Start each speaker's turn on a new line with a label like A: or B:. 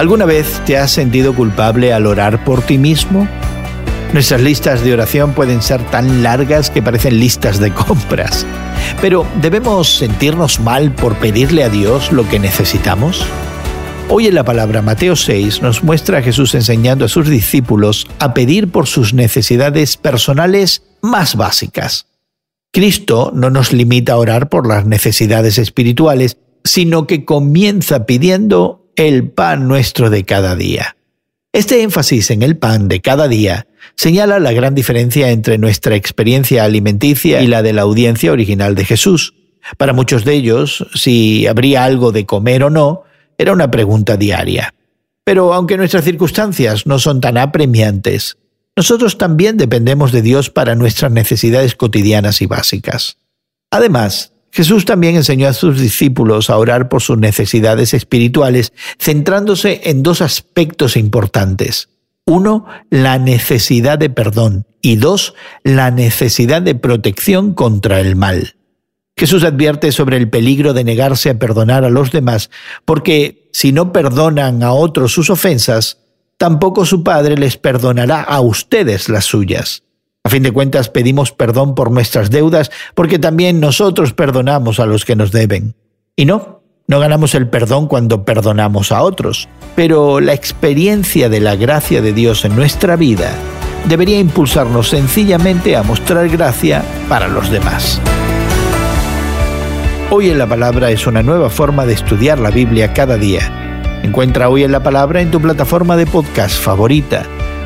A: ¿Alguna vez te has sentido culpable al orar por ti mismo? Nuestras listas de oración pueden ser tan largas que parecen listas de compras. Pero ¿debemos sentirnos mal por pedirle a Dios lo que necesitamos? Hoy en la palabra Mateo 6 nos muestra a Jesús enseñando a sus discípulos a pedir por sus necesidades personales más básicas. Cristo no nos limita a orar por las necesidades espirituales, sino que comienza pidiendo el pan nuestro de cada día. Este énfasis en el pan de cada día señala la gran diferencia entre nuestra experiencia alimenticia y la de la audiencia original de Jesús. Para muchos de ellos, si habría algo de comer o no, era una pregunta diaria. Pero aunque nuestras circunstancias no son tan apremiantes, nosotros también dependemos de Dios para nuestras necesidades cotidianas y básicas. Además, Jesús también enseñó a sus discípulos a orar por sus necesidades espirituales, centrándose en dos aspectos importantes. Uno, la necesidad de perdón y dos, la necesidad de protección contra el mal. Jesús advierte sobre el peligro de negarse a perdonar a los demás, porque si no perdonan a otros sus ofensas, tampoco su Padre les perdonará a ustedes las suyas. Fin de cuentas, pedimos perdón por nuestras deudas porque también nosotros perdonamos a los que nos deben. Y no, no ganamos el perdón cuando perdonamos a otros, pero la experiencia de la gracia de Dios en nuestra vida debería impulsarnos sencillamente a mostrar gracia para los demás. Hoy en la Palabra es una nueva forma de estudiar la Biblia cada día. Encuentra Hoy en la Palabra en tu plataforma de podcast favorita